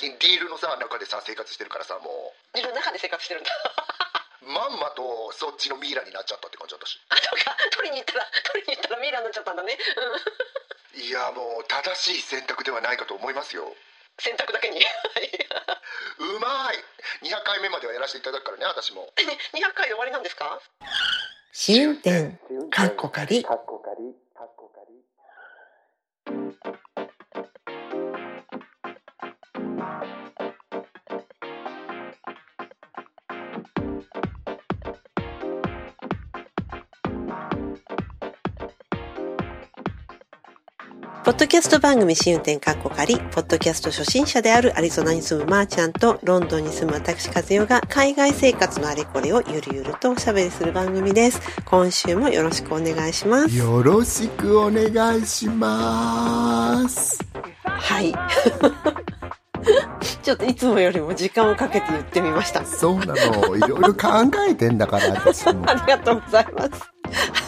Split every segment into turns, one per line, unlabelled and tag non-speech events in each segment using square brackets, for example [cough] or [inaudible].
近リールのさ中でさ生活してるからさも
リールの中で生活してるんだ。
うまんまとそっちのミイラになっちゃったって感じだったし。
あそうか。取りに行ったら [laughs] 取りに行ったらミイラになっちゃったんだね、うん、
いやもう正しい選択ではないかと思いますよ。
選択だけに。
うまい。200回目まではやらせていただくからね私も。[laughs]
200回で終わりなんですか？
試運転かっこかりポッドキャスト番組試運転かっこかり、ポッドキャスト初心者であるアリゾナに住むまーちゃんとロンドンに住む私和代が海外生活のあれこれをゆるゆるとおしゃべりする番組です。今週もよろしくお願いします。
よろしくお願いします
はい。[laughs] ちょっといつもよりも時間をかけて言ってみました。
そうなのいろいろ考えてんだから私も [laughs]
ありがとうございます。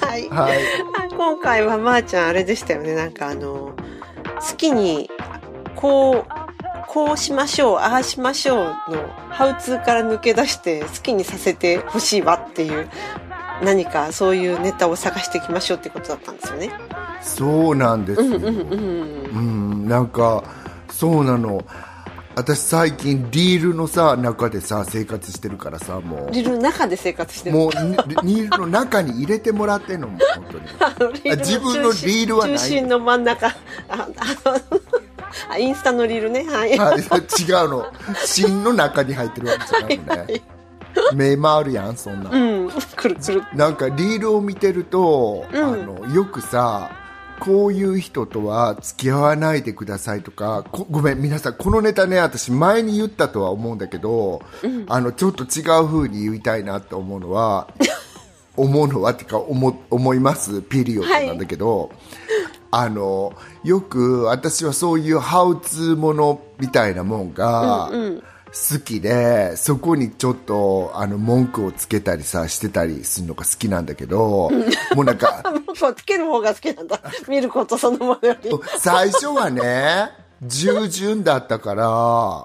はい。
はい
今回はまーちゃんあれでしたよね。なんかあの、好きに、こう、こうしましょう、ああしましょうの、ハウツーから抜け出して好きにさせてほしいわっていう、何かそういうネタを探していきましょうってことだったんですよね。
そうなんですよ、
うんうんうん。
うんなんかそうなの私最近リールのさ中でさ生活してるからさも
リルの中で生活して
う
る。
もうリリールの中に入れてもらってんのもう本当に [laughs] 自分のリールはない
中心の真ん中。あ、あの、あインスタのリールね。はい。
はい、違うの芯の中に入ってるわけじゃないのね目回るやんそんな、
うん。くるくる。
なんかリールを見てると、
うん
あのよくさこういう人とは付き合わないでくださいとかこごめん皆さんこのネタね私前に言ったとは思うんだけど、あのちょっと違う風に言いたいなって思うのは [laughs] 思うのはっていうか思思います？ピリオドなんだけど、あのよく私はそういうハウツーものみたいなもんが、好きでそこにちょっとあの文句をつけたりさしてたりするのが好きなんだけどもうなんか
つける方が好きなんだ。[laughs] 見ることそのものより。
最初はね従順だったから、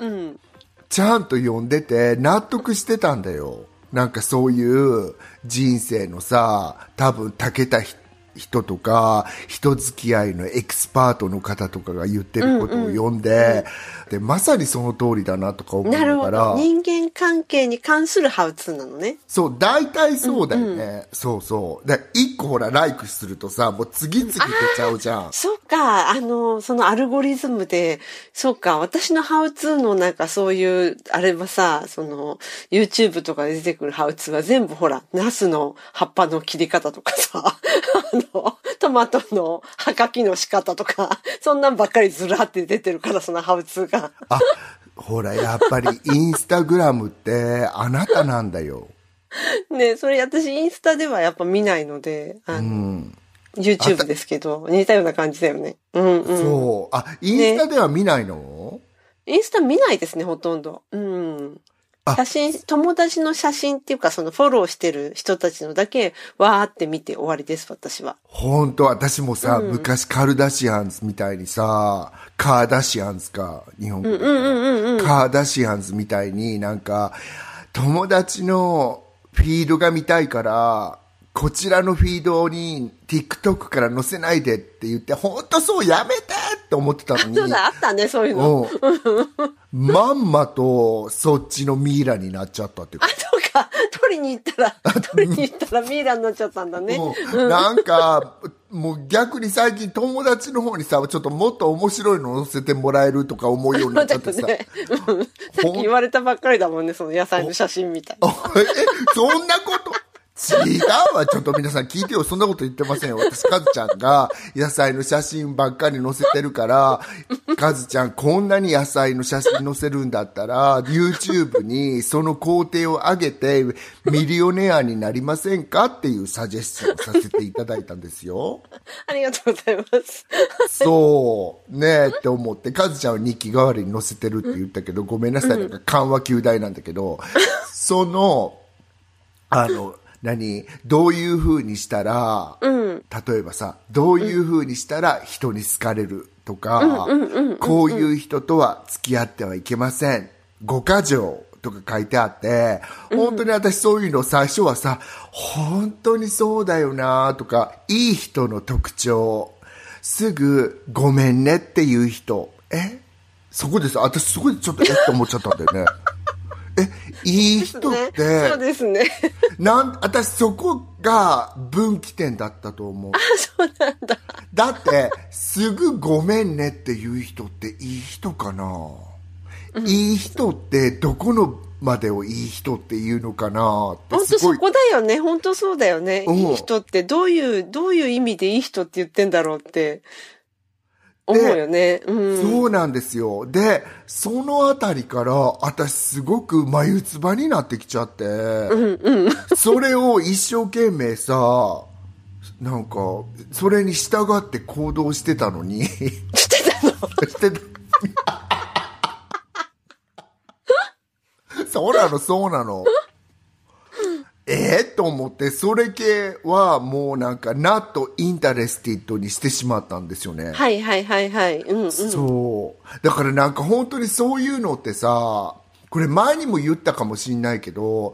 ちゃんと読んでて納得してたんだよなんかそういう人生のさ多分たけた人人とか人付き合いのエキスパートの方とかが言ってることを読んで,、でまさにその通りだなとか思い
なるほ
ながら
ど。人間関係に関するハウツーなのね。
そう、大体そうだよね。そうそう。で、一個ほら、ライクするとさ、もう次々出ちゃうじゃん。
そうか、あの、そのアルゴリズムで、そうか、私のハウツーのなんかそういう、あれはさ、その、YouTube とかで出てくるハウツーは全部ほら、ナスの葉っぱの切り方とかさ、[laughs] あの、[laughs] トマトの葉かきの仕方とか、そんなんばっかりずらって出てるから、そのハウツーが。
あ、ほら、やっぱりインスタグラムってあなたなんだよ。
ね、それ私インスタではやっぱ見ないので、あの、YouTube ですけど、似たような感じだよね。うんうん。
そう。あ、インスタでは見ないの、
インスタ見ないですね、ほとんど。うん。
あ。
写真、友達の写真っていうか、そのフォローしてる人たちのだけ、わーって見て終わりです、私は。
本当私もさ、昔カルダシアンズみたいにさ、カーダシアンズか、日本語で、カーダシアンズみたいになんか、友達のフィードが見たいから、こちらのフィードに TikTok から載せないでって言って、本当そうやめてって思ってたのに。
そうだ、あったね、そういうの。
うん。まんまとそっちのミイラになっちゃったっていう
あ、そうか。取りに行ったら、取りに行ったらミイラになっちゃったんだね。
もうなんか、もう逆に最近友達の方にさ、ちょっともっと面白いの載せてもらえるとか思うようになっちゃってさ。[laughs]
ね、うん [laughs] さっき言われたばっかりだもんね、その野菜の写真みたいな。
え、そんなこと？違うわ。ちょっと皆さん聞いてよ。そんなこと言ってませんよ。私、カズちゃんが野菜の写真ばっかり載せてるから、カズちゃんこんなに野菜の写真載せるんだったら、YouTube にその工程を上げてミリオネアになりませんかっていうサジェスチョンをさせていただいたんですよ。
ありがとうございます。
そう、ねえって思って、カズちゃんは日記代わりに載せてるって言ったけど、ごめんなさい、なんか緩和球大なんだけど、その、あの、何？どういう風にしたら、
うん。
例えばさ、どういう風にしたら人に好かれる？とか、こういう人とは付き合ってはいけません。五箇条。とか書いてあって、本当に私そういうの最初はさ、本当にそうだよな。とか、いい人の特徴、すぐごめんねっていう人、え？そこです。私そこでちょっとえって思っちゃったんだよね。[laughs] え、いい人っ
ね、
て、
そうですね。
なん、私そこが分岐点だったと思う。
そうなんだ。
だって、すぐごめんねっていう人っていい人かな、いい人ってどこのまでをいい人っていうのかなって
本当。そこだよね。本当そうだよね。
うん
いい人ってどういう、どういう意味でいい人って言ってんだろうって思うよね。うん。
そうなんですよ。で、そのあたりから、私すごく眉唾になってきちゃって、[laughs] それを一生懸命さ、なんか、それに従って行動してたのに、
してたの？[laughs]
してた。[laughs] そうなの、そうなの。思って、それ系はもうなんか、not interested にしてしまったんですよね。
はいはいはいはい。うんうん。
そう。だからなんか本当にそういうのってさ、これ前にも言ったかもしんないけど、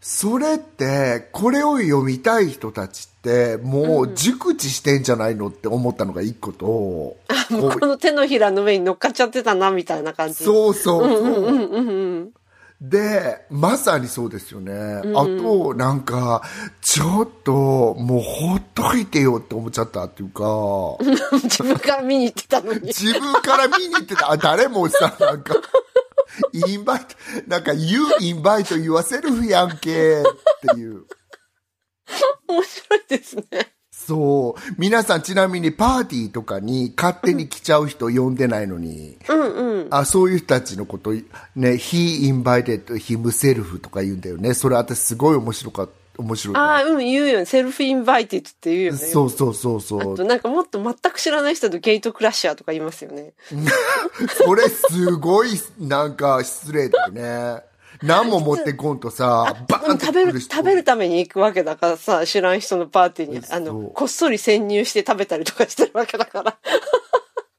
それって、これを読みたい人たちって、もう熟知してんじゃないのって思ったのが一個と、こう
この手のひらの上に乗っかっちゃってたな、みたいな感じ。
そうそうそう。
うんうんうん。
で、まさにそうですよね。あと、なんか、ちょっと、もうほっといてよって思っちゃったっていうか、[laughs]
自分から見に行ってたのに。
自分から見に行ってた、あ、誰もさ、なんか、インバイト、なんか、You invite yourself やんけっていう。[laughs]
面白いですね。
そう。皆さんちなみにパーティーとかに勝手に来ちゃう人呼んでないのに、
うんうん。
あ、そういう人たちのこと、ね、he invited himself とか言うんだよね。それ私すごい面白かった、面白い。
ああ、うん、言うよね。 self-invited って言うよね。
そうそうそうそ
あと
う。
なんかもっと全く知らない人と gate crasher とか言いますよね。[laughs]
それすごい、なんか失礼だよね。何も持ってこんとさ、バーン
食べる、食べるために行くわけだからさ、知らん人のパーティーに、あ
そ
の、
う
こっそり潜入して食べたりとかしてるわけだから。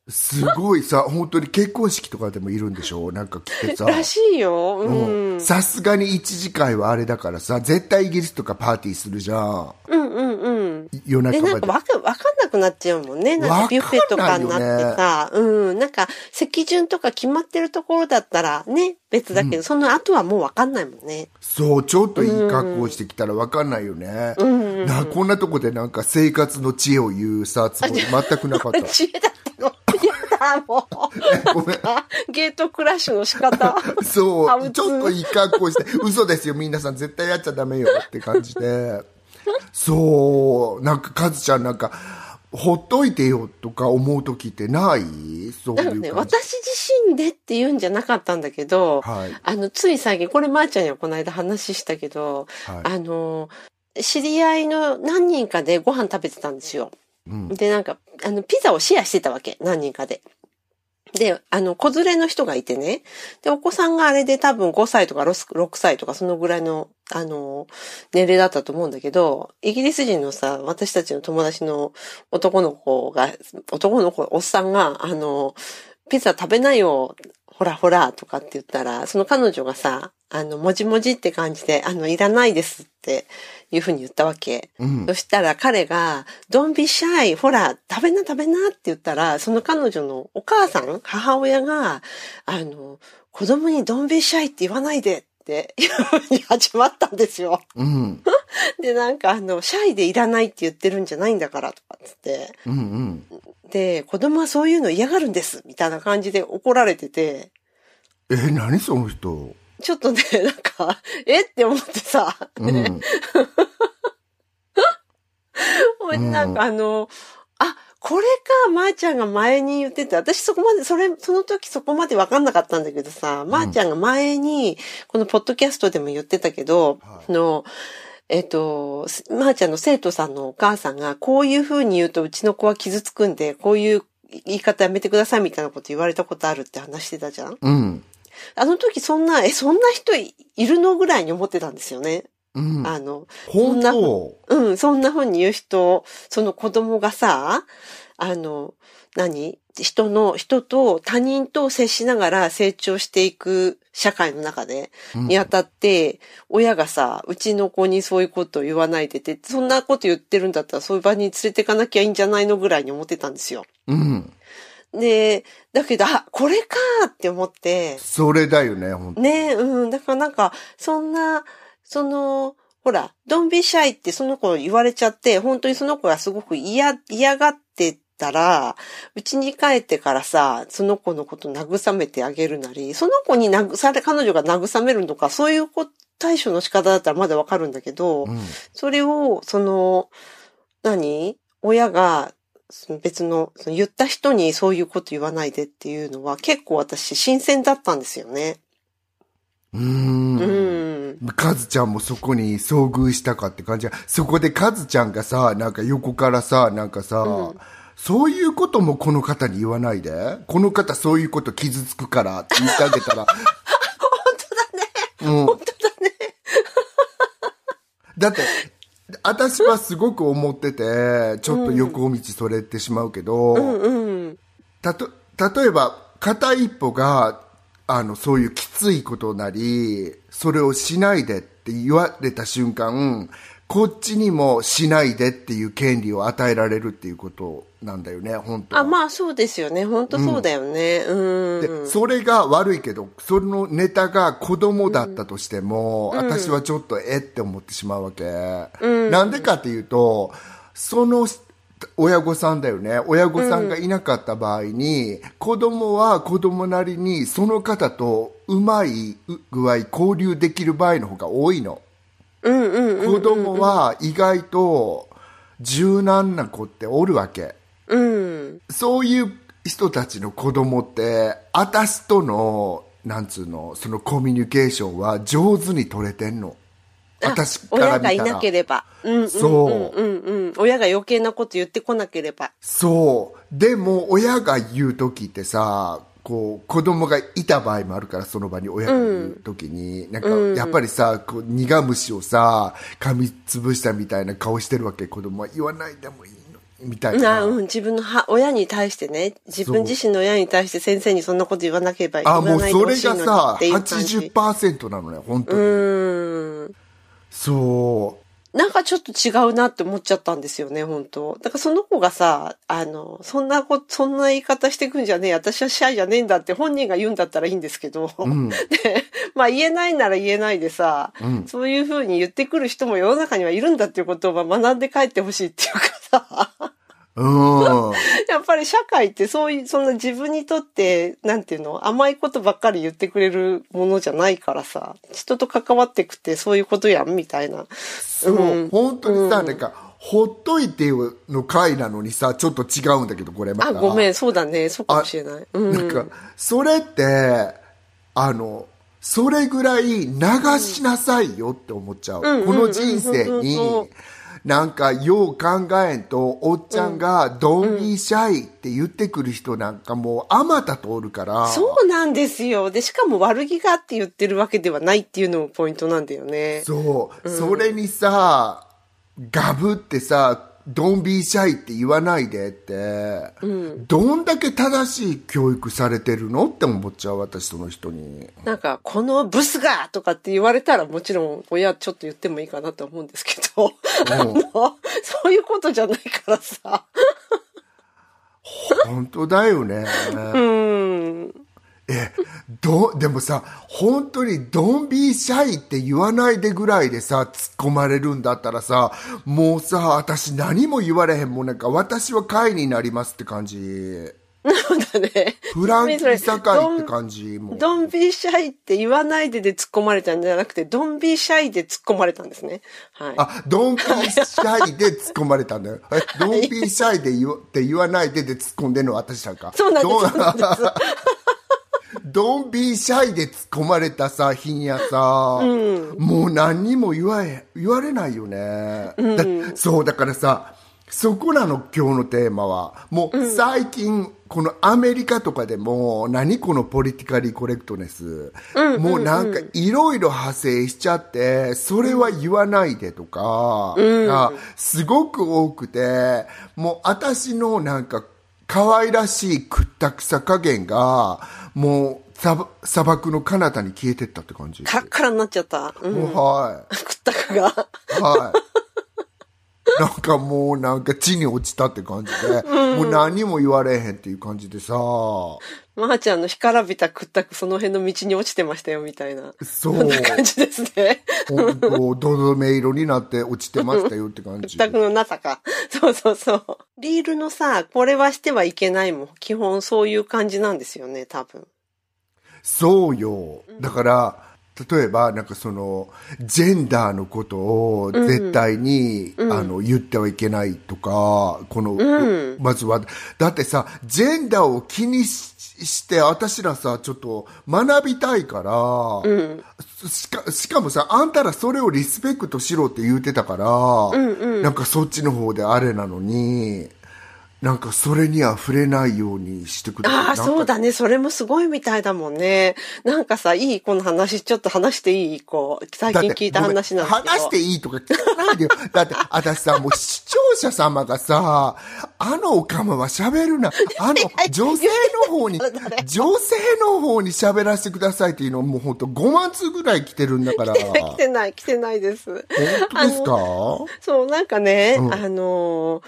すごいさ、本当に結婚式とかでもいるんでしょ？なんか来てさ。[laughs]
らしいよ。うん。
さすがに一次会はあれだからさ、絶対イギリスとかパーティーするじゃん。
うんうんうん。
夜
で、なんか
中まで。
わか、わかんなくなっちゃうもんね。なんかビュッフェとかになってさ、うん。なんか、席順とか決まってるところだったらね、別だけど、その後はもうわかんないもんね。
そう、ちょっといい格好してきたらわかんないよね。なこんなとこでなんか生活の知恵を言うさ、つもり全くなかった。[laughs]
知恵だったの。やだ、も
ごめん。
う。ゲートクラッシュの仕方。[laughs]
そう、ちょっといい格好して、嘘ですよ、皆さん絶対やっちゃダメよって感じで。そう、なんか、カズちゃんなんか、ほっといてよとか思う時ってない？そう
ない
う感じ。
私自身でって言うんじゃなかったんだけど、
はい
あの、つい最近、これまーちゃんにはこの間話したけど、
はい
あの、知り合いの何人かでご飯食べてたんですよ。で、なんか、あの、ピザをシェアしてたわけ、何人かで。で、あの、子連れの人がいてね。で、お子さんがあれで多分5歳とか 6, 歳とかそのぐらいの、あの、年齢だったと思うんだけど、イギリス人のさ、私たちの友達の男の子が、男の子、おっさんが、あの、ピザ食べないよ、ほらほら、とかって言ったら、その彼女がさ、あの、もじもじって感じで、あの、いらないですっていうふうに言ったわけ。
うん
そしたら彼が、Don't be shy! ほら、食べな食べなって言ったら、その彼女のお母さん、母親が、あの、子供に Don't be shy って言わないでっていうふうに始まったんですよ。
うん。[laughs]
で、なんかあの、シャイでいらないって言ってるんじゃないんだからとかっつって。
うんうん。
で、子供はそういうの嫌がるんですみたいな感じで怒られてて、
え、何その人？
ちょっとね、[laughs] なんか、えって思ってさ、
うん。[laughs]
なんかあの、あ、これか、まー、ちゃんが前に言ってて、私そこまで、それ、その時そこまで分かんなかったんだけどさ、まー、ちゃんが前に、このポッドキャストでも言ってたけど、
はい。
あの、えっと、すまー、ちゃんの生徒さんのお母さんが、こういう風に言うとうちの子は傷つくんで、こういう言い方やめてくださいみたいなこと言われたことあるって話してたじゃん。
うん。
あの時そんな、え、そんな人いいるのぐらいに思ってたんですよね。あの、
本
そんな
当
うん、そんな風に言う人、その子供がさ、あの、何？人の、人と他人と接しながら成長していく社会の中で、にあたって、親がさ、うちの子にそういうことを言わないでて、そんなこと言ってるんだったらそういう場に連れてかなきゃいいんじゃないのぐらいに思ってたんですよ。
うん。
で、だけど、あ、これかーって思って、
それだよね、本当
ねうん。だからなんか、そんな、その、ほら、ドンビシャイってその子言われちゃって、本当にその子がすごく嫌、嫌がってたら、うちに帰ってからさ、その子のこと慰めてあげるなり、その子に慰め、彼女が慰めるのか、そういうこ対処の仕方だったらまだわかるんだけど、
うん。
それを、その、何？親が、別の、その言った人にそういうこと言わないでっていうのは結構私新鮮だったんですよね。
うーん。
うん。
カズちゃんもそこに遭遇したかって感じそこでカズちゃんがさ、なんか横からさ、なんかさ、
うん
そういうこともこの方に言わないで。この方そういうこと傷つくからって言ってあげたら。[laughs]
本当だね。
うん。
本当だね。
だって、私はすごく思ってて、ちょっと横道それてしまうけど、たと、例えば、片一歩が、あの、そういうきついことなり、それをしないでって言われた瞬間、こっちにもしないでっていう権利を与えられるっていうことなんだよね、本当は
あ、まあそうですよね。本当そうだよね。うん。
で、それが悪いけど、そのネタが子供だったとしても、私はちょっとえって思ってしまうわけ。なんでかっていうと、その親御さんだよね。親御さんがいなかった場合に、子供は子供なりにその方とうまい具合交流できる場合の方が多いの。子供は意外と柔軟な子っておるわけ。
うん。
そういう人たちの子供って、私との、なんつうの、そのコミュニケーションは上手に取れてんの。
あ
私から
親がい
見たら。
なければ。うんうん。
そう
うんうん。親が余計なこと言ってこなければ。
そう。でも、親が言う時ってさ、こう、子供がいた場合もあるから、その場に親が言う時に、なんか、やっぱりさ、こう、苦虫をさ、噛みつぶしたみたいな顔してるわけ、子供は。言わないでもいいの？に、みたいな。
あうん、自分のは親に対してね、自分自身の親に対して先生にそんなこと言わなければいけない。
あ、もうそれがさ、
っていう感じ
80%なのね、本当に。
うーん。
そう。
なんかちょっと違うなって思っちゃったんですよね、本当。だからその子がさ、あの、そんなこ、そんな言い方してくんじゃねえ、私はシャイじゃねえんだって本人が言うんだったらいいんですけど、[laughs] で、まあ言えないなら言えないでさ、そういうふうに言ってくる人も世の中にはいるんだっていうことをまあ学んで帰ってほしいっていうかさ、
うん。
やっぱり社会ってそういう、そんな自分にとって、なんていうの、甘いことばっかり言ってくれるものじゃないからさ、人と関わってくってそういうことやん、みたいな。
そう、
うん
本当にさ、なんか、ほっといてよの回なのにさ、ちょっと違うんだけど、これまた。
あ、ごめん、そうだね、そうかもしれない。うん。
なんか、それって、あの、それぐらい流しなさいよって思っちゃう。
うん
この人生
うんうんうんう、
なんか、よう考えんと、おっちゃんが、ドンビーシャイって言ってくる人なんかもう、あまたとおるから。
そうなんですよ。で、しかも悪気があって言ってるわけではないっていうのもポイントなんだよね。
そう、それにさ、ガブってさ、ドンビーシャイって言わないでって、どんだけ正しい教育されてるのって思っちゃう、私その人に。
なんか、このブスがとかって言われたらもちろん親ちょっと言ってもいいかなと思うんですけど、あの、そういうことじゃないからさ。
本当だよね。
うん。
え、ど、でもさ、本当にドンビーシャイって言わないでぐらいでさ、突っ込まれるんだったらさ、もうさ、私何も言われへんもんなんか、私は会になりますって感じ。
そうだね。
フランキー堺って感じ。もう
ドンビーシャイって言わないでで突っ込まれたんじゃなくて、ドンビーシャイで突っ込まれたんですね。はい。
あ、ドンビーシャイで突っ込まれたんだよ。え、ドンビーシャイで言わって言わないでで突っ込んでんのは私だか。
そうなんです [laughs]
ドンビーシャイで突っ込まれたさ、日にやさ、もう何にも言わえ、言われないよね。だそう、だからさ、そこなの今日のテーマは。もう最近、このアメリカとかでも何このポリティカリーコレクトネス、もうなんかいろいろ派生しちゃってそれは言わないでとかがすごく多くてもう私のなんか可愛らしいくったくさ加減がもう砂砂漠の彼方に消えてったって感じ
カラッカラになっちゃった。うん。
もうはい
くったかが。
はい。なんかもうなんか地に落ちたって感じで、もう何も言われへんっていう感じでさ、
まーちゃんの干からびたくったくその辺の道に落ちてましたよみたいな。
そう
な感じですね。
本当どどめ色になって落ちてましたよって感じ。
くったくのなさか。そうそうそう。リールのさ、これはしてはいけないもん。基本そういう感じなんですよね、多分。
そうよ。だから、例えば、なんかその、ジェンダーのことを絶対に、あの、言ってはいけないとか、この、
ん
まずは、だってさ、ジェンダーを気にしして、私らさ、ちょっと学びたいから、しか、しかもさ、あんたらそれをリスペクトしろって言うてたから、なんかそっちの方であれなのに、なんかそれには触れないようにしてくれ
ああ、そうだね。それもすごいみたいだもんね。なんかさ、いいこの話、ちょっと話していい？こう、最近聞いた話なんだけど。
話していいとか聞かないでよ。[laughs] だって、私さ、もう視聴者様がさ、あのおかまは喋るな。あの、[laughs] 女性の方に、女性の方に喋らせてくださいっていうのもうほんと5万通ぐらい来てるんだから。
来
本
てない、来てないです。
当ですか？
そう、なんかね、
うん
あの、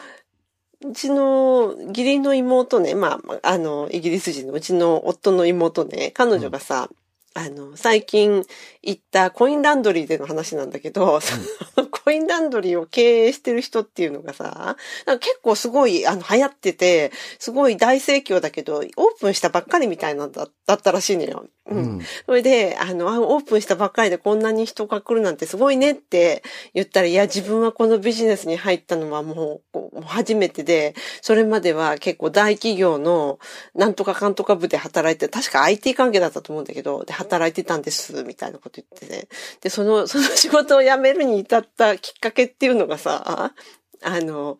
うちの義理の妹ね、まあ、あの、イギリス人のうちの夫の妹ね、彼女がさ、あの、最近行ったコインランドリーでの話なんだけど、そのコインランドリーを経営してる人っていうのがさ、なんか結構すごい、あの、流行ってて、すごい大盛況だけど、オープンしたばっかりみたいなんだだったらしいのよ。うん。
うん
それで、あの、あオープンしたばっかりでこんなに人が来るなんてすごいねって言ったら、いや、自分はこのビジネスに入ったのはもう初めてで、それまでは結構大企業のなんとかかんとか部で働いて、確か IT 関係だったと思うんだけど、で、働いてたんです、みたいなこと言ってね。で、その、その仕事を辞めるに至ったきっかけっていうのがさ、あの、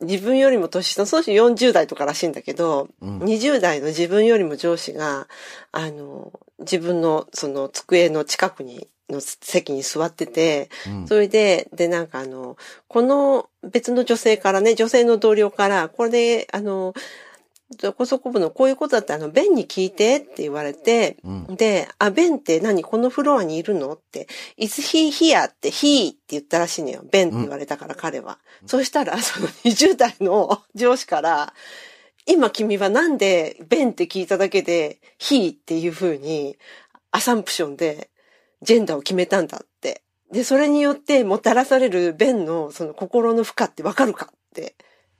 自分よりも年下、そうし40代とからしいんだけど、20代の自分よりも上司が、あの、自分のその机の近くに、の席に座ってて、それで、で、なんかあの、この別の女性からね、女性の同僚から、これで、あの、そこそこ部のこういうことだって、あの、ベンに聞いてって言われて、で、あ、ベンって何？このフロアにいるの？って、is he here? って he って言ったらしいのよ。ベンって言われたから彼は。そしたら、その20代の上司から、今君はなんでベンって聞いただけで he っていう風にアサンプションでジェンダーを決めたんだって。で、それによってもたらされるベンのその心の負荷ってわかるかって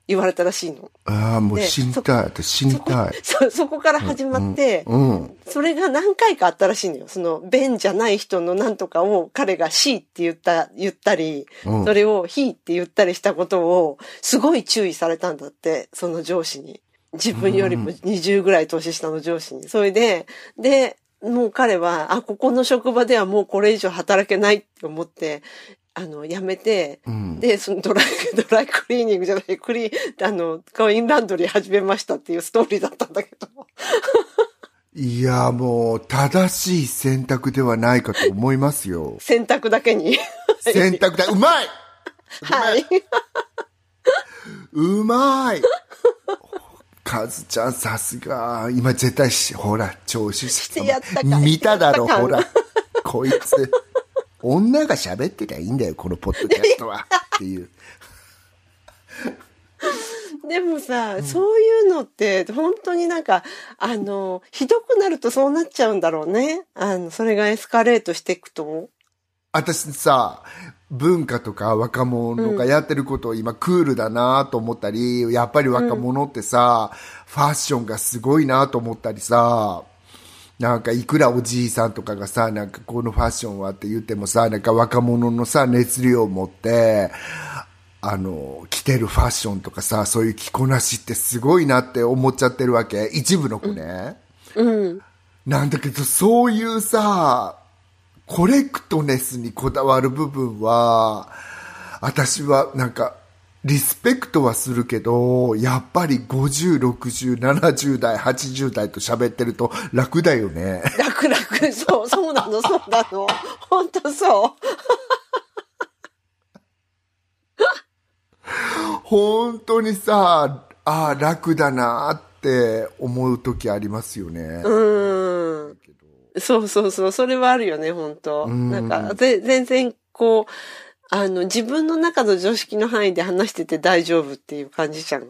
言われたらしいの。
ああ、もう
で
死にたい。私死にたい。
そ、そこから始まって、
うん。
それが何回かあったらしいのよ。その、ベンじゃない人のなんとかを彼が C って言った、言ったり、
うん
それを he って言ったりしたことを、すごい注意されたんだって、その上司に。自分よりも20ぐらい年下の上司に。それで、で、もう彼は、あ、ここの職場ではもうこれ以上働けないって思って、あの、辞めて、
ん
で、そのドライ、[laughs] ドライクリーニングじゃない、クリー、あの、コインランドリー始めましたっていうストーリーだったんだけど。
いや、もう、正しい選択ではないかと思いますよ。[laughs]
選択だけに。
選択だ。うまい
はい。
うまいカズちゃんさすが。今絶対し、ほら、聴取
してやった
見ただろ、ほら。こいつ。女が喋ってりゃいいんだよ、このポッドキャストは。っていう。[laughs]
でもさ、そういうのって、本当になんか、あの、ひどくなるとそうなっちゃうんだろうね。あの、それがエスカレートしていくと。
私さ、文化とか若者がやってることを今クールだなと思ったり、やっぱり若者ってさ、ファッションがすごいなと思ったりさ、なんかいくらおじいさんとかがさ、なんかこのファッションはって言ってもさ、なんか若者のさ、熱量を持って、あの、着てるファッションとかさ、そういう着こなしってすごいなって思っちゃってるわけ。一部の子ね。
うん。
なんだけど、そういうさ、コレクトネスにこだわる部分は、私はなんか、リスペクトはするけど、やっぱり50、60、70代、80代と喋ってると楽だよね。
楽々、[laughs] そう、そうなの、そうなの。本当そう。[laughs]
本当にさ、ああ、楽だなって思う時ありますよね。
うん。そうそうそう、それはあるよね、本当
ん
なんか、ぜ全然、こう、あの、自分の中の常識の範囲で話してて大丈夫っていう感じじゃん。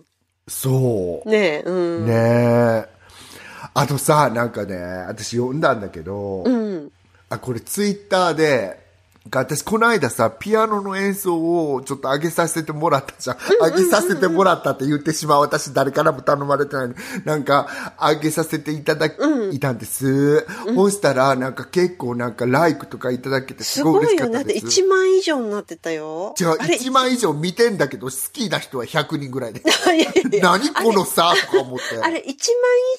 そう。
ねえ、うん。
ねえ。あとさ、なんかね、私読んだんだけど、
うん。
あ、これツイッターで、私この間さ、ピアノの演奏をちょっと上げさせてもらったじゃん。上げさせてもらったって言ってしまう私誰からも頼まれてないのに、なんか上げさせていただいたんです。そしたらなんか結構なんかライクとかいただけてす
す
ごい嬉し
ごいよね。だって
かったです。
1万以上になってたよ。
じゃあ
あれ
1万以上見てんだけど好きな人は100人ぐらいで。
いやいや [laughs]
何このさとか思って。
あれ、1万以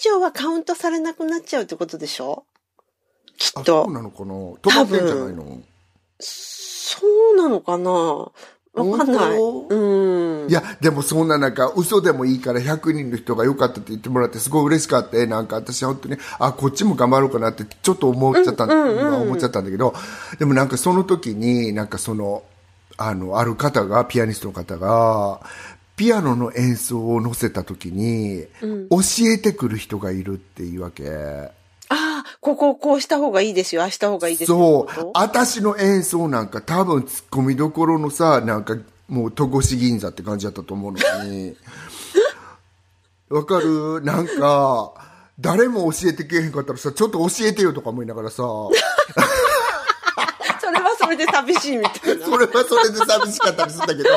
上はカウントされなくなっちゃうってことでしょ？き
あ
っと。
そうなのかな？止まってんじゃないの？
そうなのかな？わかんない。うん。
いや、でもそんななんか、嘘でもいいから100人の人が良かったって言ってもらってすごい嬉しかった。なんか私本当に、あ、こっちも頑張ろうかなってちょっと思っちゃった、今思っちゃったんだけど、でもなんかその時に、なんかその、あの、ある方が、ピアニストの方が、ピアノの演奏を載せた時に、教えてくる人がいるっていうわけ。
ああ、こここうした方がいいですよ、ああした方がいいですよ。
そう。私の演奏なんか多分ツッコミどころのさ、なんかもう戸越銀座って感じだったと思うのに。[laughs] わかる？なんか、誰も教えてけえへんかったらさ、ちょっと教えてよとか思いながらさ、[laughs]
それはそれで寂しいみたいな。[laughs]
それはそれで寂しかったりするんだけど、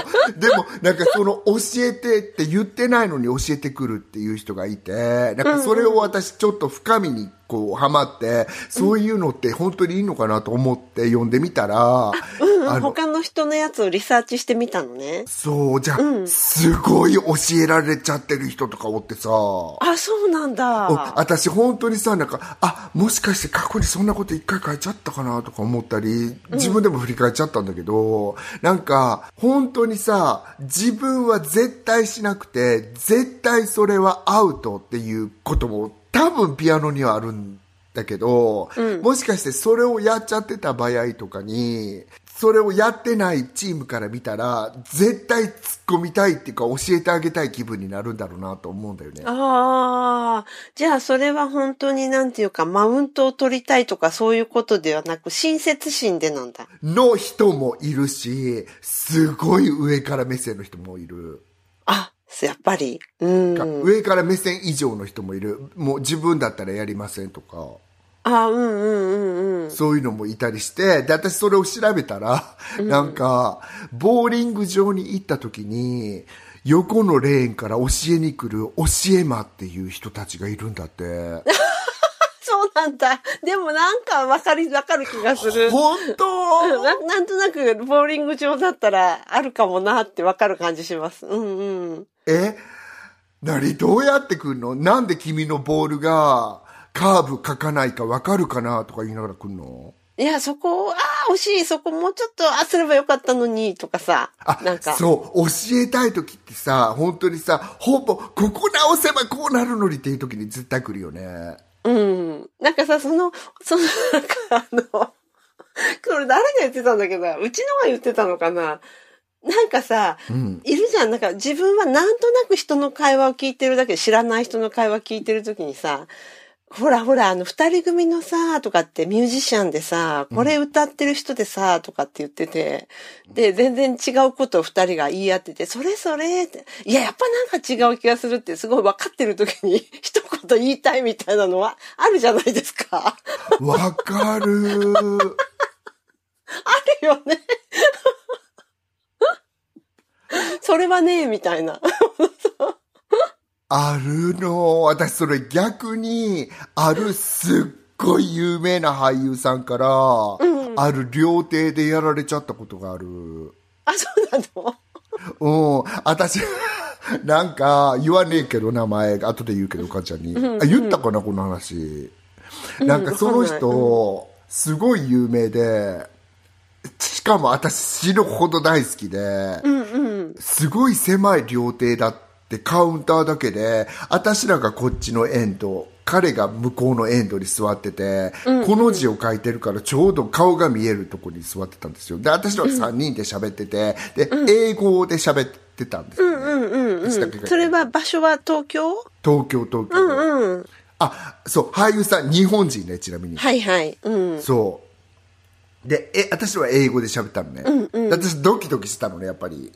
でもなんかその教えてって言ってないのに教えてくるっていう人がいて、なんかそれを私ちょっと深みにこうハマって、そういうのって本当にいいのかなと思って読んでみたら、
うん。他の人のやつをリサーチしてみたのね。
そう、じゃあ、すごい教えられちゃってる人とかおってさ、
あ、そうなん
お
だ。
私本当にさ、なんか、あ、もしかして過去にそんなこと一回書いちゃったかなとか思ったり、自分でも振り返っちゃったんだけど、なんか、本当にさ、自分は絶対しなくて、絶対それはアウトっていうことも多分ピアノにはあるんだけど、もしかしてそれをやっちゃってた場合とかに、それをやってないチームから見たら、絶対突っ込みたいっていうか教えてあげたい気分になるんだろうなと思うんだよね。
ああ、じゃあそれは本当になんていうか、マウントを取りたいとかそういうことではなく、親切心でなんだ。
の人もいるし、すごい上から目線の人もいる。
あ、やっぱり。うん。
上から目線以上の人もいる。もう自分だったらやりませんとか、
あ、うんうんうんうん。
そういうのもいたりして、で、私それを調べたら、なんか、ボーリング場に行った時に、横のレーンから教えに来る教え魔っていう人たちがいるんだって。[laughs]
そうなんだ。でもなんかわかり、わかる気がする。
本当？
う [laughs] んななんとなく、ボーリング場だったらあるかもなってわかる感じします。うんうん。
え何どうやって来るの？なんで君のボールがカーブ書かないか分かるかなとか言いながら来るの？
いや、そこ、ああ、惜しい、そこもうちょっと、あ、すればよかったのに、とかさ。
あ
なんか。
そう教えたい時ってさ本当にさほぼここ直せばこうなるのにっていう時に絶対来るよね
うん。なんかさ、その、その、なんかあの、これ誰が言ってたんだけど、うちのが言ってたのかななんかさ、
ん
いるじゃん。なんか自分はなんとなく人の会話を聞いてるだけで知らない人の会話聞いてるときにさ、ほらほら、あの、二人組のさ、とかってミュージシャンでさ、これ歌ってる人でさ、とかって言ってて、で、全然違うことを二人が言い合ってて、それそれって、いや、やっぱなんか違う気がするってすごい分かってるときに [laughs] 一言言いたいみたいなのはあるじゃないですか。
わかる [laughs]
あるよね。[laughs] それはね、みたいな。
あるの。私それ逆にあるすっごい有名な俳優さんから、ある料亭でやられちゃったことがある。
あ、そうなの？
うん、私、なんか、言わねえけど、名前、後で言うけど、お母ちゃんに。あ言ったかな、この話。なんか、その人、すごい有名で、しかも私死ぬほど大好きで、すごい狭い料亭だってカウンターだけで私らがこっちのエンド彼が向こうのエンドに座ってて、この字を書いてるからちょうど顔が見えるところに座ってたんですよ。で私らは3人で喋ってて、で英語で喋ってたんです。よ、ね
うんうん
私だけが。
それは場所は東京？
東京東京で、
うん。
あそう俳優さん日本人ねちなみに、
はいはい。うん。
そう。でえ私は英語で喋ったのね、で私ドキドキしたのねやっぱり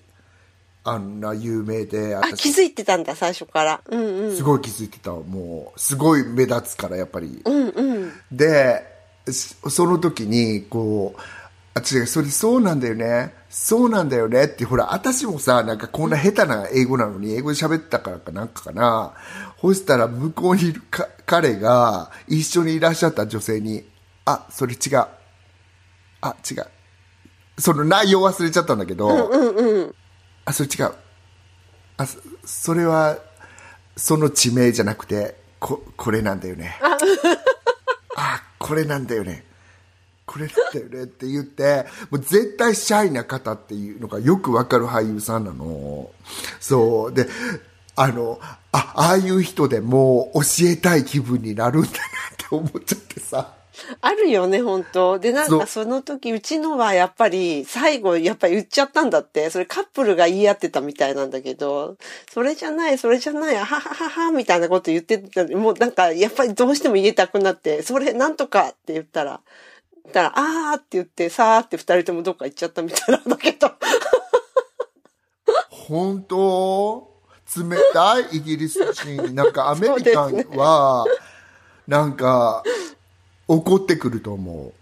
あんな有名で
あ、
私。
気づいてたんだ、最初から。うんうん。
すごい気づいてた。もうすごい目立つからやっぱり、
うんうん。
でそその時にこう私がそれそうなんだよね。そうなんだよね。ってほら私もさなんかこんな下手な英語なのに英語で喋ったからかなんかかな。そしたら向こうにいるか彼が一緒にいらっしゃった女性に「あそれ違う。あ違う」その内容忘れちゃったんだけど「あそれ違う。あそそれはその地名じゃなくてここれなんだよね」あこれなんだよね。これなんだよねって言ってもう絶対シャイな方っていうのがよくわかる俳優さんなの。そう。であのあああいう人でもう教えたい気分になるんだなって思っちゃってさ
あるよね、本当で、なんかその時、うちのはやっぱり、最後、やっぱり言っちゃったんだって。それカップルが言い合ってたみたいなんだけど、それじゃない、それじゃない、あはははは、みたいなこと言ってた。もうなんか、やっぱりどうしても言えたくなって、それなんとかって言ったら、たら、あーって言って、さーって二人ともどっか行っちゃったみたいなんだけど。
本当？冷たいイギリス人なんかアメリカンは、なんか怒ってくると思う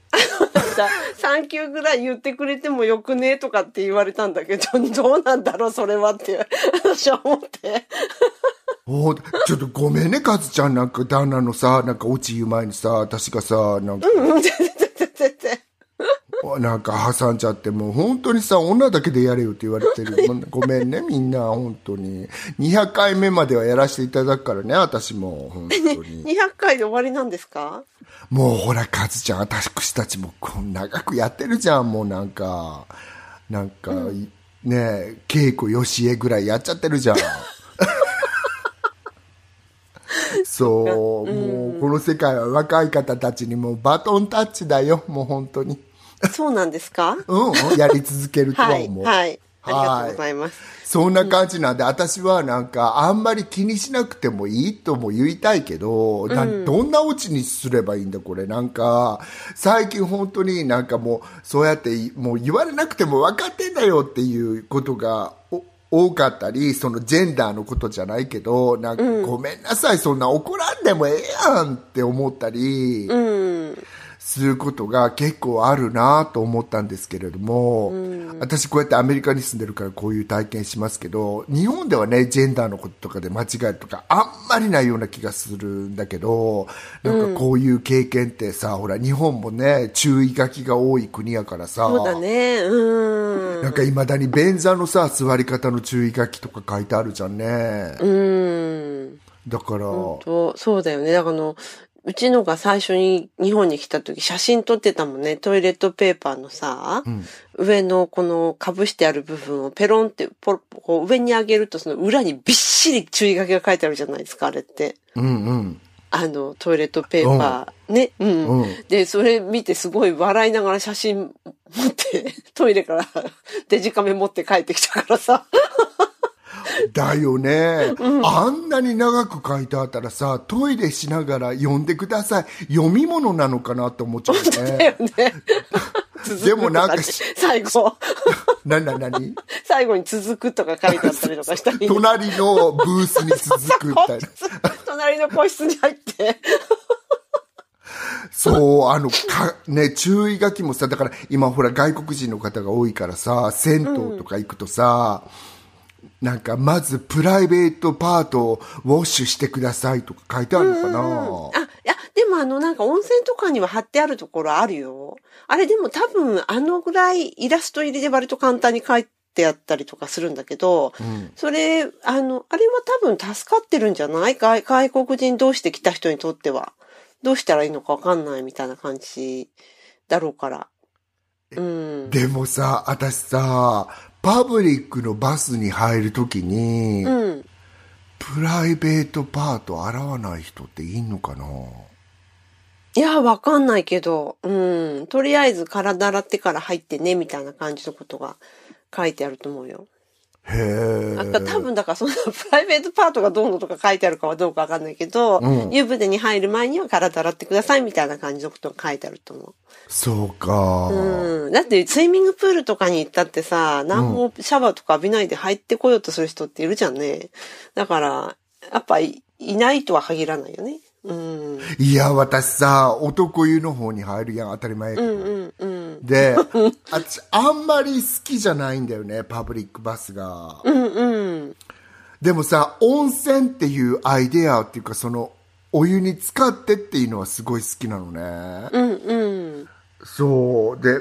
さサンキューぐらい言ってくれてもよくねとかって言われたんだけど、[laughs] どうなんだろう、それはって、[laughs] 私は思って。[laughs]
おーちょっとごめんね、カズちゃん。なんか旦那のさ、なんかオチ言う前にさ、私がさ、なんか、
うん、全然全然全然。
なんか挟んじゃって、もう本当にさ、女だけでやれよって言われてる。ごめんね、みんな、本当に。200回目まではやらせていただくからね、私も、本当に。
200回で終わりなんですか？
もうほら、カズちゃん、私たちもこん長くやってるじゃん、もうなんか。なんか、いねえ、稽古よしえぐらいやっちゃってるじゃん。[laughs] そう、もうこの世界は若い方たちにもうバトンタッチだよ、もう本当に。
そうなんですか？
うん、やり続けるとは
はい、
思う。
はい。ありがとう
はい
ございます。
そんな感じなんで、私はなんか、あんまり気にしなくてもいいとも言いたいけど、などんなオチにすればいいんだ、これ。なんか、最近本当になんかもう、そうやって、もう言われなくても分かってんだよっていうことが、お多かったり、そのジェンダーのことじゃないけど、なんか、ごめんなさい、そんな怒らんでもええやんって思ったり、
うん。
することが結構あるなと思ったんですけれども、私こうやってアメリカに住んでるからこういう体験しますけど日本ではねジェンダーのこととかで間違えるとかあんまりないような気がするんだけどなんかこういう経験ってさ、ほら日本もね注意書きが多い国やからさ
そうだね。うん。
なんかいまだに便座のさ座り方の注意書きとか書いてあるじゃんね、
うん。
だから、
とそうだよね。だからあの、うちのが最初に日本に来た時写真撮ってたもんね。トイレットペーパーのさ、上のこのかぶしてある部分をペロンってポロこう上に上げるとその裏にびっしり注意書きが書いてあるじゃないですか、あれって。
うんうん
あの、トイレットペーパー。ね。うん。
うん
で、それ見てすごい笑いながら写真持って、トイレからデジカメ持って帰ってきたからさ。
だよね、あんなに長く書いてあったらさトイレしながら読んでください読み物なのかなって思っちゃう
だ
ね
よね。
でもなんか
最後。[laughs]
なななに？
最後に続くとか書いてあったりとかしたり。
隣のブースに続くみたいな
隣の個室に入って。
そうあのかね注意書きもさだから今ほら外国人の方が多いからさ銭湯とか行くとさ、なんかまずプライベートパートをウォッシュしてくださいとか書いてあるのかな、
あ、いや、でもあの、なんか温泉とかには貼ってあるところあるよ。あれでも多分あのぐらいイラスト入りで割と簡単に書いてあったりとかするんだけど、それ、あの、あれは多分助かってるんじゃない？外外国人同士で来た人にとっては。どうしたらいいのかわかんないみたいな感じだろうから。うん。
でもさ、私さ、パブリックのバスに入るときに、
うん。
プライベートパート洗わない人っていんのかな？い
や、わかんないけど、うん。とりあえず体洗ってから入ってね、みたいな感じのことが書いてあると思うよ。
へえ。
なんか多分だからそんな [laughs] プライベートパートがどうのとか書いてあるかはどうかわかんないけど、
うん
湯船に入る前には体洗ってくださいみたいな感じのことが書いてあると思
そうか。
う。うん。だってスイミングプールとかに行ったってさ、何もシャワーとか浴びないで入ってこようとする人っているじゃんね。だから、やっぱいいないとは限らないよね。うん。
いや、私さ、男湯の方に入るやん、当たり前やけど。
うんうんうん。
で、[laughs] 私、あんまり好きじゃないんだよね、パブリックバスが。
うんうん。
でもさ、温泉っていうアイデアっていうか、その、お湯に浸かってっていうのはすごい好きなのね。
うんうん。
そう。で、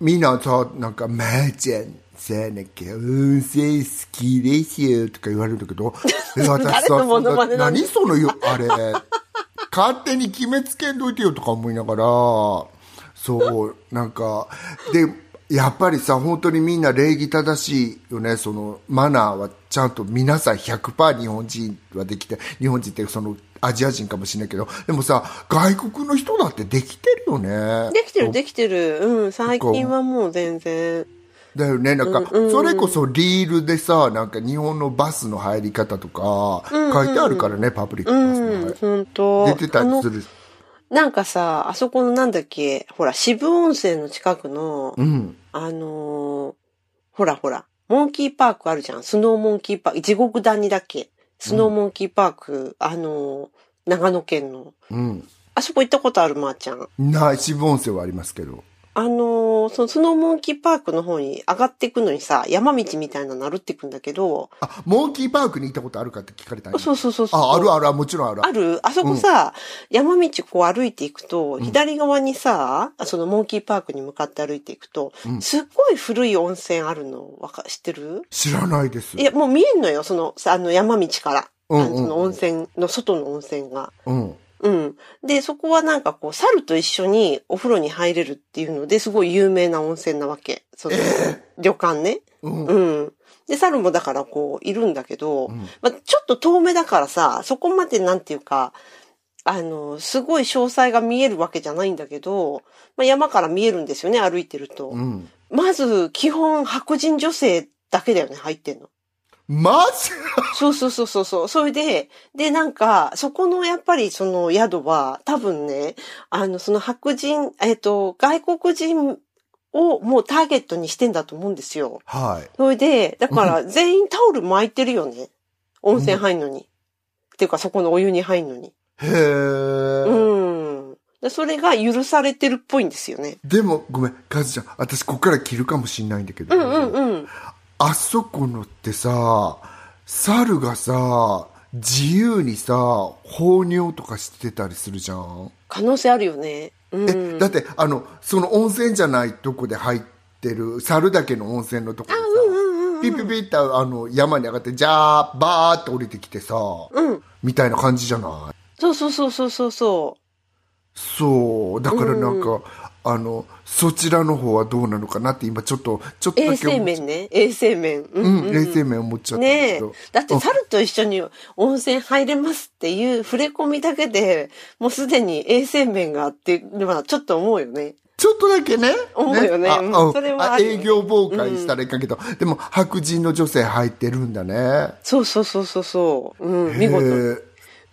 みんなさ、なんか、まーちゃん、さ、なんか、温泉好きですよ、とか言われるんだけど、[laughs] え私
誰のモノマネなんだ
何そのよ、あれ、勝手に決めつけんといてよとか思いながら、そう、[laughs] なんか、で、やっぱりさ、本当にみんな礼儀正しいよね、その、マナーはちゃんと皆さん100%日本人はできて、日本人ってその、アジア人かもしれないけど、でもさ、外国の人だってできてるよね。
できてるできてる。うん。最近はもう全然。
だよね、なんか、それこそリールでさ、なんか日本のバスの入り方とか、書いてあるからね、パブリックバスの
本当
出てたりする。
なんかさ、あそこのなんだっけ、ほら、渋温泉の近くの、
うん。
あのーほらほら、モンキーパークあるじゃん。スノーモンキーパーク、地獄谷だっけ？スノーモンキーパーク、あのー長野県の。
うん。
あそこ行ったことある、まー、ちゃん。
ない、渋温泉はありますけど。
あのーそのスノーモンキーパークの方に上がっていくのにさ、山道みたいなの歩っていくんだけど、
あ、モンキーパークに行ったことあるかって聞かれたんや
そうそうそうそう。
あ、あるある、もちろんある。
あるあそこさ、山道こう歩いていくと、左側にさ、そのモンキーパークに向かって歩いていくと、すっごい古い温泉あるの、わか、知ってる？
知らないです。
いや、もう見えんのよ、その、さあの山道から。
うんうん
あのその温泉の外の温泉が。
うん。
うん。で、そこはなんかこう、猿と一緒にお風呂に入れるっていうので、すごい有名な温泉なわけ。その、旅館ね。
うん。
うん。で、猿もだからこう、いるんだけど、まあ、ちょっと遠目だからさ、そこまでなんていうか、あの、すごい詳細が見えるわけじゃないんだけど、まあ、山から見えるんですよね、歩いてると。
うん。
まず、基本、白人女性だけだよね、入ってんの。
マジ
そうそうそうそうそう。それで、で、なんか、そこのやっぱりその宿は、多分ね、あの、その白人、えっ、と、外国人をもうターゲットにしてんだと思うんですよ。
はい。
それで、だから全員タオル巻いてるよね。温泉入んのに。っていうか、そこのお湯に入んのに。
へえ。
うん。でそれが許されてるっぽいんですよね。
でも、ごめん、カズちゃん、私ここから切るかもしんないんだけど、
うんうんうん。
あそこのってさ、猿がさ、自由にさ、放尿とかしてたりするじゃん？
可能性あるよね。うん。
え、だって、あの、その温泉じゃないとこで入ってる、猿だけの温泉のとこでさ、ピッピッピッってあの、山に上がって、じゃあ、バーって降りてきてさ、
うん。
みたいな感じじゃない？
そうそうそうそうそうそ
そう、だからなんか、あの、そちらの方はどうなのかなって今ちょっと、ちょっ
う。衛
とだけ思っ
生面ね。衛生面。う
うん、冷静面思っちゃった
ね。だって猿と一緒に温泉入れますっていう触れ込みだけで、もうすでに衛生面があって、まあちょっと思うよね。
ちょっとだけね。
思うよね
あ
うん
あ
それは
営業妨害したらいかんけど、でも白人の女性入ってるんだね。
そうそうそうそうそう。うん、見事。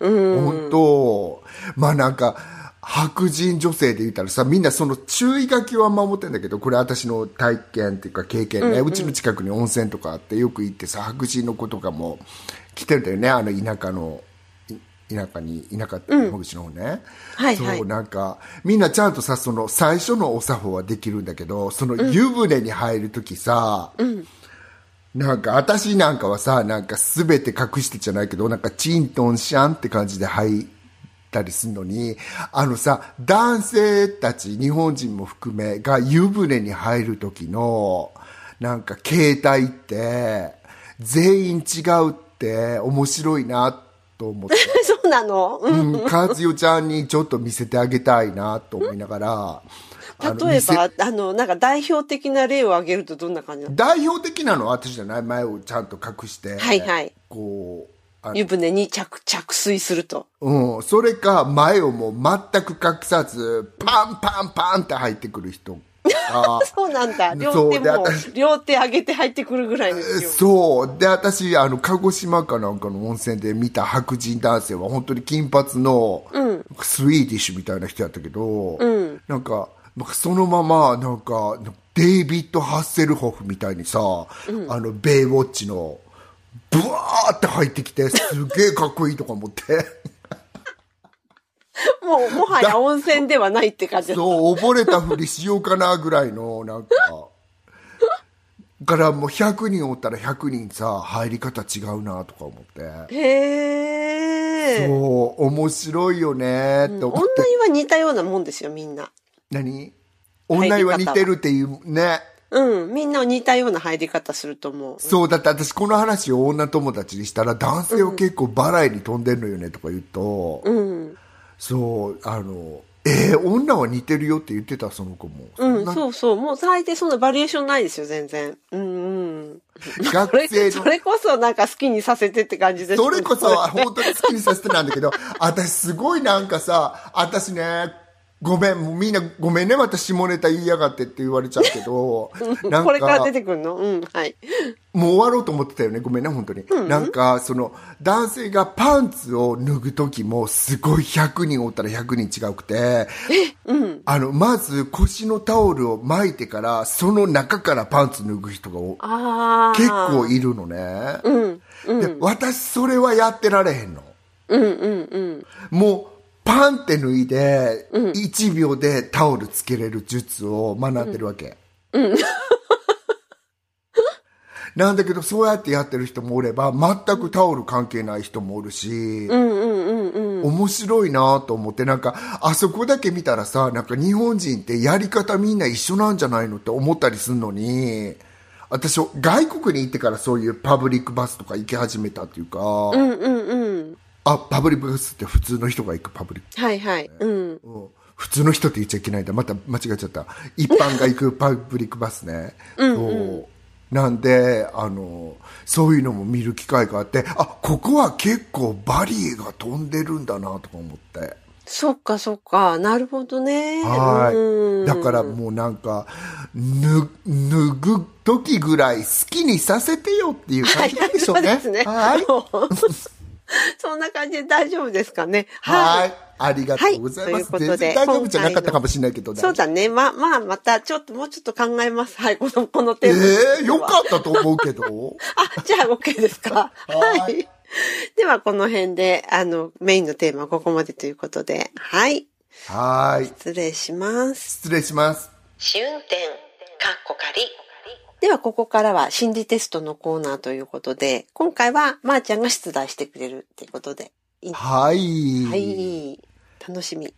うん。
本当まあなんか、白人女性で言ったらさ、みんなその注意書きは守ってんだけど、これ私の体験っていうか経験ね、うちの近くに温泉とかあってよく行ってさ、白人の子とかも来てるんだよね、あの田舎の、い田舎に、田舎って山口の方ね。
はいはい。
そう、なんか、みんなちゃんとさ、その最初のお作法はできるんだけど、その湯船に入るときさ、なんか、私なんかはさ、なんかすべて隠してじゃないけど、なんかチントンシャンって感じで入ったりするのに、あのさ、男性たち、日本人も含め、が湯船に入る時の、なんか形態って、全員違うって面白いなと思って。[laughs]
そうなの？うん。
うん、カズヨちゃんにちょっと見せてあげたいなと思いながら、[laughs]
例えば
店、
あの、なんか代表的な例を挙げるとどんな感じなの？
代表的なのは私じゃない前をちゃんと隠して、
はいはい
こう、
湯船に着、着水すると。
うん、それか前をもう全く隠さず、パンパンパンって入ってくる人 [laughs] が
そうなんだ。両手も両手上げて入ってくるぐらい。
そう。で、私、あの、鹿児島かなんかの温泉で見た白人男性は本当に金髪の、スイーディッシュみたいな人やったけど、なんか、なんかそのまま、なんか、デイビッド・ハッセルホフみたいにさ、あの、ベイウォッチの、ブワーって入ってきて、すげえかっこいいとか思って。[laughs]
もう、もはや温泉ではないって感じだ
そう、溺れたふりしようかなぐらいの、なんか、からもう100人おったら100人さ、入り方違うなとか思って。
へえ。
そう、面白いよねって思
女
って。
湯は似たようなもんですよ、みんな。
何？女湯は似てるっていうね。
うん。みんな似たような入り方すると思う。
そう、だって私この話を女友達にしたら男性は結構バラエに飛んでんのよねとか言うと、
うん。
そう、あの、えー、女は似てるよって言ってた、その子も。
うん、
そ
うそう。もう最低そんなバリエーションないですよ、全然。うんうん。それ、
学生の
それこそなんか好きにさせてって感じです
それこそ本当に好きにさせてなんだけど、私すごいなんかさ、私ね、ごめん、もうみんなごめんね、また下ネタ言いやがってって言われちゃうけど、[laughs] なん
これから
か
出、てくるの？うん、はい。
もう終わろうと思ってたよね、ごめんね、本当に。なんか、その、男性がパンツを脱ぐ時も、すごい100人おったら100人違うくて、あの、まず腰のタオルを巻いてから、その中からパンツ脱ぐ人が。結構いるのね。で私、それはやってられへんの。
うんうんうん。
もう、パンって脱いで、1秒でタオルつけれる術を学んでるわけ。[laughs] なんだけど、そうやってやってる人もおれば、全くタオル関係ない人もおるし、
うんうんうんうん。
面白いなと思って、なんか、あそこだけ見たらさ、なんか日本人ってやり方みんな一緒なんじゃないのって思ったりするのに、私、外国に行ってからそういうパブリックバスとか行き始めたっていうか、
うんうんうん。
あ、パブリックバスって普通の人が行くパブリック
はいはい。うん。
うん普通の人って言っちゃいけないんだ。また間違えちゃった。一般が行くパブリックバスね。そうなんで、あの、そういうのも見る機会があって、あ、ここは結構バリエが飛んでるんだなとか思って。
そっかそっか。なるほどね。
はい。
うん
だからもうなんか、ぬ、脱ぐ時ぐらい好きにさせてよっていう感じなんでしょうね。
そうですね。
はい。[laughs]
そんな感じで大丈夫ですかね。
はい。ありがとうございます。
はいということで
全然大丈夫じゃなかったかもしれないけど、
そうだね。まあまあ、またちょっと、もうちょっと考えます。はい、この、このテ
え
ーマ。
えよかったと思うけど。[laughs]
あ、じゃあ OK ですか。[laughs]
はい
はい。では、この辺で、あの、メインのテーマはここまでということで、はい。
はい。
失礼します。
失礼します。
試運転かっこ仮
では、ここからは心理テストのコーナーということで、今回は、まー、ちゃんが出題してくれるっていうことで、いい
はい。
はい。楽しみ。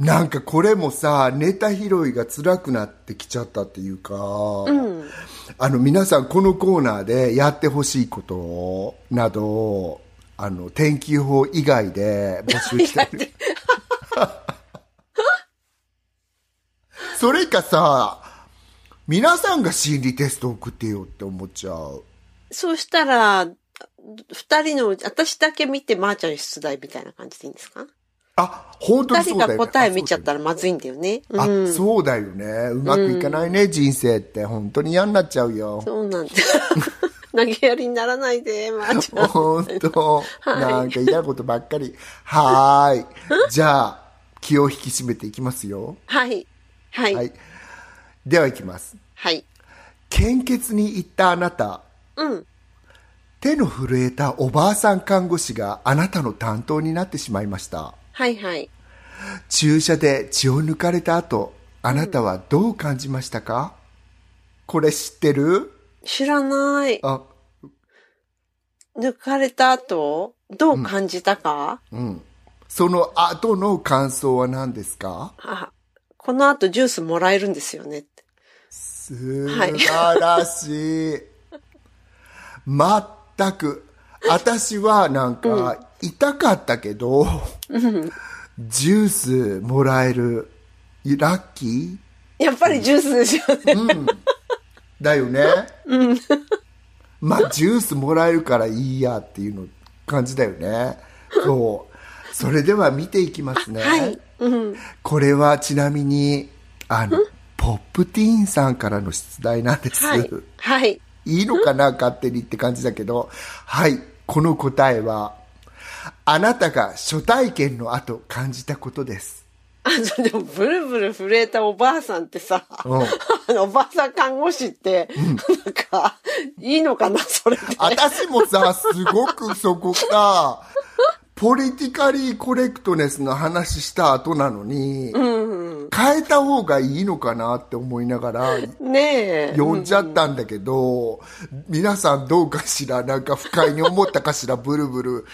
なんかこれもさ、ネタ拾いが辛くなってきちゃったっていうか、
うん。
あの皆さんこのコーナーでやってほしいことなど、あの、天気予報以外で募集してる。[laughs] [laughs] それかさ、皆さんが心理テスト送ってよって思っちゃう。
そうしたら、二人のうち、私だけ見て、まー、ちゃんに出題みたいな感じでいいんですか？
あ、本当
二
にそうだよね。
人が答え見ちゃった
ら。
らまずいんだよね。
あ、
うん。
そうだよね。うまくいかないね、人生って。本当に嫌になっちゃうよ。
そうなんだ。[laughs] 投げやりにならないで、まー、ちゃん。
本当、
はい
なんか嫌なことばっかり。はーい。[laughs] じゃあ、気を引き締めていきますよ。
はい。はい。
は
はいい。。
では行きます。献血に行ったあなた、
うん。
手の震えたおばあさん看護師があなたの担当になってしまいました。
はいはい。
注射で血を抜かれた後、あなたはどう感じましたか、これ知ってる？
知らない。
あ、
抜かれた後、どう感じたか、
うん。その後の感想は何ですか？
あ、この後ジュースもらえるんですよね。
素晴らしい。全く。私はなんか、痛かったけど、ジュースもらえる。ラッキー？
やっぱりジュースですよね。
うん。だよね。まあ、ジュースもらえるからいいやっていうの感じだよね。そう。それでは見ていきますね。
はい。うん。
これはちなみに、あの、ポップティーンさんからの出題なんです。
はい。はい。
いいのかな勝手にって感じだけど。はい。この答えは、あなたが初体験の後感じたことです。
あの、でも、ブルブル震えたおばあさんってさ、
うん
あの、おばあさん看護師って、なんか、いいのかな、それで。
私もさ、すごくそこさ、ポリティカリーコレクトネスの話した後なのに、変えた方がいいのかなって思いながら、
ねえ。
読んじゃったんだけど、皆さんどうかしらなんか不快に思ったかしらブルブル。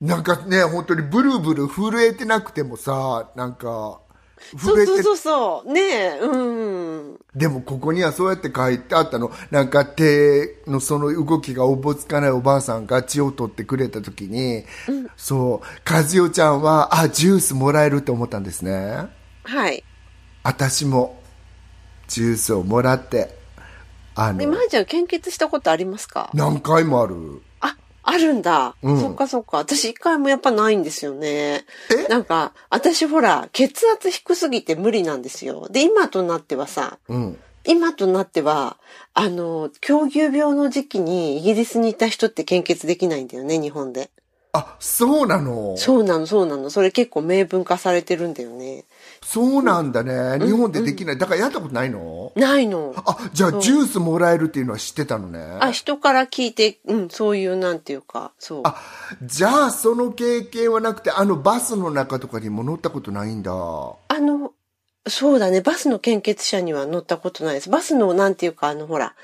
なんかね、本当にブルブル震えてなくてもさ、なんか、
そうそうそうそう。ねえ、うん。
でもここにはそうやって書いてあったの。なんか手のその動きがおぼつかないおばあさんが血を取ってくれた時に、そう、和代ちゃんは、あ、ジュースもらえると思ったんですね。
はい。
私も、ジュースをもらって、あ
で、
の
ま、ーちゃん献血したことありますか？
何回もある。
あ、あるんだ。
うん
そっかそっか。私一回もやっぱないんですよね。
え？
なんか、私ほら、血圧低すぎて無理なんですよ。で、今となってはさ、
うん。
今となっては、あの、狂牛病の時期にイギリスにいた人って献血できないんだよね、日本で。
あ、そうなの？
そうなの、そうなの。それ結構明文化されてるんだよね。
そうなんだね。日本でできない。だからやったことないの？
ないの。
あ、じゃあジュースもらえるっていうのは知ってたのね。
あ、人から聞いて、うん、そういう、なんていうか、そう。
あ、じゃあその経験はなくて、あのバスの中とかにも乗ったことないんだ。
あの、そうだね、バスの献血車には乗ったことないです。バスの、なんていうか、あの、ほら、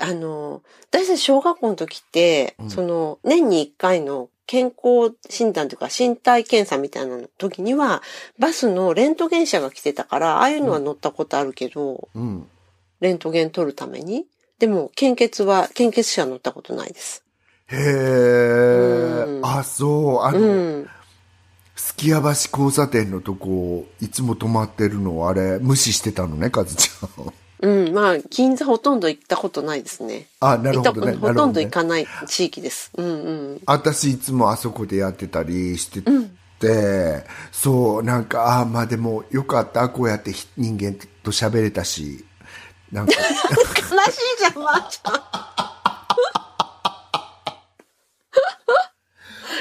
あの、私たち小学校の時って、その、年に一回の健康診断というか身体検査みたいなの時には、バスのレントゲン車が来てたから、ああいうのは乗ったことあるけど、
うん。
レントゲン取るために。でも、献血は、献血車は乗ったことないです。
へえ、
うん
あ、そう。あの、
うん。
すきや橋交差点のとこ、いつも止まってるのあれ、無視してたのね、カズちゃん。
うん、まあ、銀座ほとんど行ったことないですね。
あ、なるほどね。
ほとんど行かない地域です。うんうん。
私いつもあそこでやってたりしてて、そう、なんか、あ、まあでもよかった。こうやってひ人間と喋れたし、なんか、[laughs]
悲しいじゃん、まー、ちゃん。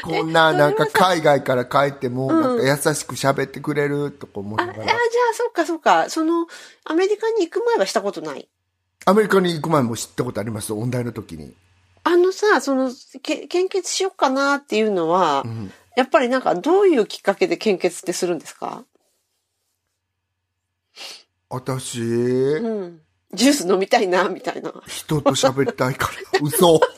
こんな、なんか海外から帰っても、なんか優しく喋ってくれるとか思い
あ、あじゃ
ながら。
あ、そっかそっか。その、アメリカに行く前はしたことない？
アメリカに行く前も知ったことあります音大の時に。
あのさ、その、け献血しようかなっていうのは、やっぱりなんかどういうきっかけで献血ってするんですか？
私、
うん。ジュース飲みたいな、みたいな。
人と喋りたいから。嘘。[laughs]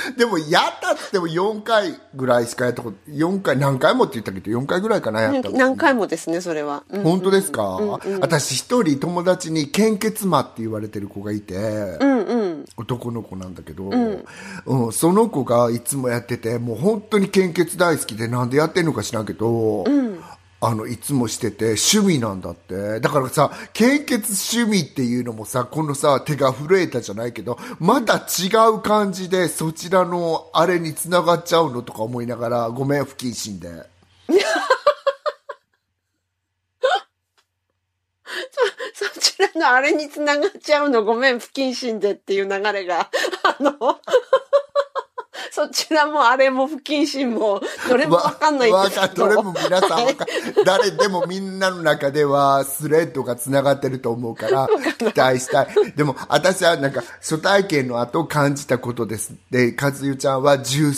[laughs] でも、やったっても4回ぐらいしかやったこと、4回、何回もって言ったけど、4回ぐらいかな、やったの
何回もですね、それは。うん。
本当ですか、私一人友達に献血魔って言われてる子がいて、
うんうん。
男の子なんだけど、うん。その子がいつもやっててもう本当に献血大好きでなんでやってんのか知らんけど、あのいつもしてて趣味なんだってだからさ献血趣味っていうのもさこのさ手が震えたじゃないけどまた違う感じでそちらのあれにつながっちゃうのとか思いながらごめん不謹慎で。[laughs]
そちらのあれにつながっちゃうのごめん、不謹慎でっていう流れが、あの、[laughs] そちらもあれも不謹慎も、どれもわかんないん
わ。かどれも皆さんわか [laughs] 誰でもみんなの中ではスレッドが繋がってると思うから期待したい。でも私はなんか初体験の後感じたことです。で、和代ちゃんはジュー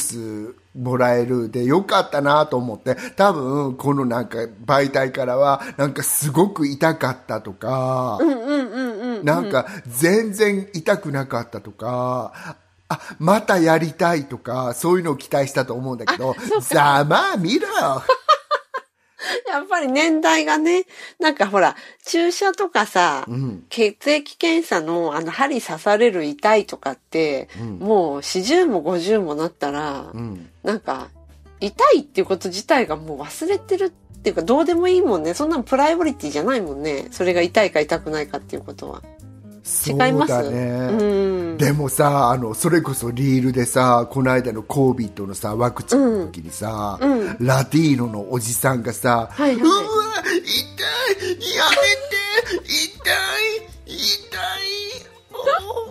スもらえるでよかったなと思って、多分このなんか媒体からはなんかすごく痛かったとか、なんか全然痛くなかったとか、あ、またやりたいとか、そういうのを期待したと思うんだけど、ざまあ見ろ [laughs]
やっぱり年代がね、なんかほら、注射とかさ、
ん
血液検査のあの針刺される痛いとかって、もう40も50もなったら、
ん
なんか、痛いっていうこと自体がもう忘れてるっていうかどうでもいいもんね。そんなのプライオリティじゃないもんね。それが痛いか痛くないかっていうことは。違います？
そうだね、
うん。
でもさあのそれこそリールでさこの間の COVID のさワクチンの時にさ、
うん
ラティーノのおじさんがさ「
はいはいう
わ痛いやめて痛い痛い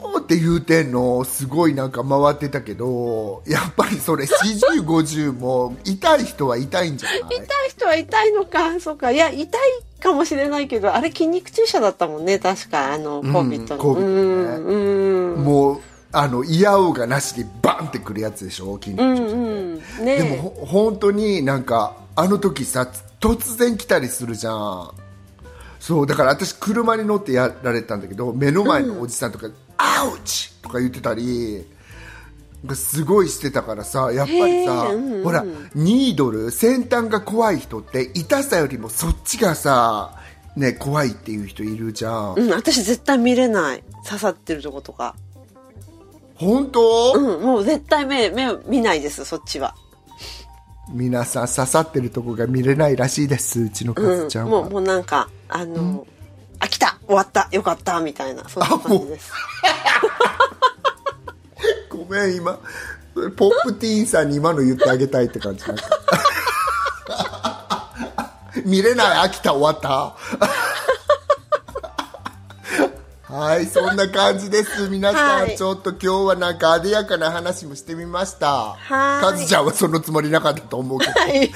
おー」って言うてんのすごいなんか回ってたけどやっぱりそれ4050も痛い人は痛いんじゃない？
痛い人は痛いのか。そうか。いや、痛いかもしれないけど、あれ筋肉注射だったもんね。確か、あの、
ん
コビットの。
COVID ね
うん。うん。
もうあの嫌おうがなしでバンってくるやつでしょ？筋肉
うん
注射
うん。ね
でもほ本当になんかあの時さ突然来たりするじゃんそうだから私車に乗ってやられたんだけど目の前のおじさんとか「アウチ!」とか言ってたりがすごいしてたからさやっぱりさ、
うんうん
ほらニードル先端が怖い人って痛さよりもそっちがさね怖いっていう人いるじゃん、
うん、私絶対見れない。刺さってるとことか。
本当、
うん、もう絶対目、目見ないです、そっちは。
皆さん刺さってるとこが見れないらしいですうちのカ
うん
ズちゃ、んは、
もう、もうなんか、あの、あ、来た終わったよかったみたいな、そんな感じです。
ごめん今。ポップティーンさんに今の言ってあげたいって感じ。なんか。見れない秋田終わった。はいそんな感じです。皆さん、
はい。
ちょっと今日はなんかあでやかな話もしてみました。
はい。
カズちゃんはそのつもりなかったと思うけど。
はい。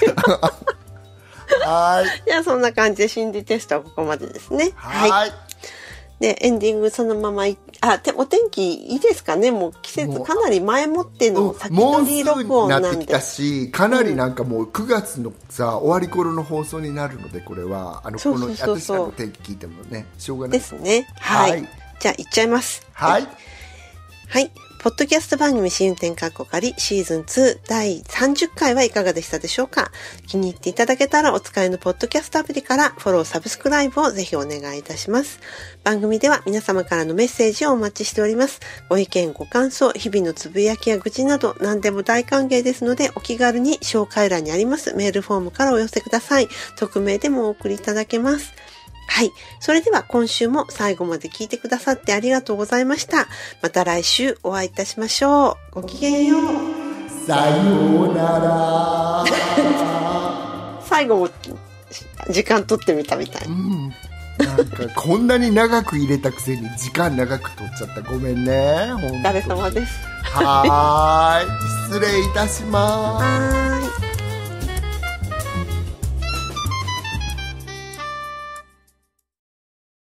はい。
じゃあそんな感じで心理テストはここまでですね。
はい。
で、エンディングそのままい、あ、て、お天気いいですかね？もう季節
もう
かなり前もっての先取り録音なんで
になってきた。しかなりなんかもう9月のさ終わり頃の放送になるのでこれはあのこの私らの天気聞いてもねしょうがない
ですね。はい。
はい
じゃあ行っちゃいます。
はい
はい。ポッドキャスト番組試運転カッコ仮シーズン2第30回はいかがでしたでしょうか？気に入っていただけたらお使いのポッドキャストアプリからフォロー、サブスクライブをぜひお願いいたします。番組では皆様からのメッセージをお待ちしております。ご意見、ご感想、日々のつぶやきや愚痴など何でも大歓迎ですのでお気軽に紹介欄にありますメールフォームからお寄せください。匿名でもお送りいただけます。はい。それでは今週も最後まで聞いてくださってありがとうございました。また来週お会いいたしましょう。ごきげんよう。
さようなら [laughs]
最後も時間取ってみたみたい。
なんかこんなに長く入れたくせに時間長く取っちゃったごめんね
お疲れ様です。
はーい失礼いたします
はーい。